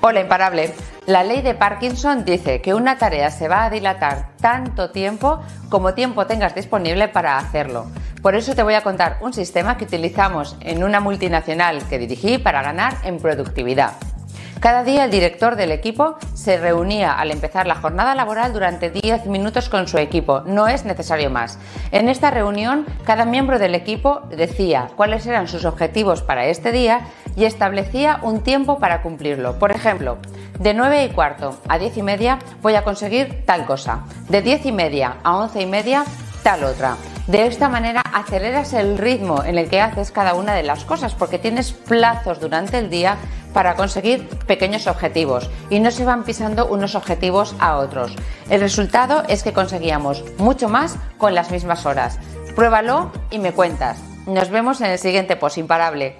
Hola imparable. La ley de Parkinson dice que una tarea se va a dilatar tanto tiempo como tiempo tengas disponible para hacerlo. Por eso te voy a contar un sistema que utilizamos en una multinacional que dirigí para ganar en productividad. Cada día el director del equipo se reunía al empezar la jornada laboral durante 10 minutos con su equipo, no es necesario más. En esta reunión cada miembro del equipo decía cuáles eran sus objetivos para este día y establecía un tiempo para cumplirlo. Por ejemplo, de 9 y cuarto a 10 y media voy a conseguir tal cosa, de 10 y media a 11 y media tal otra. De esta manera aceleras el ritmo en el que haces cada una de las cosas porque tienes plazos durante el día para conseguir pequeños objetivos y no se van pisando unos objetivos a otros. El resultado es que conseguíamos mucho más con las mismas horas. Pruébalo y me cuentas. Nos vemos en el siguiente post imparable.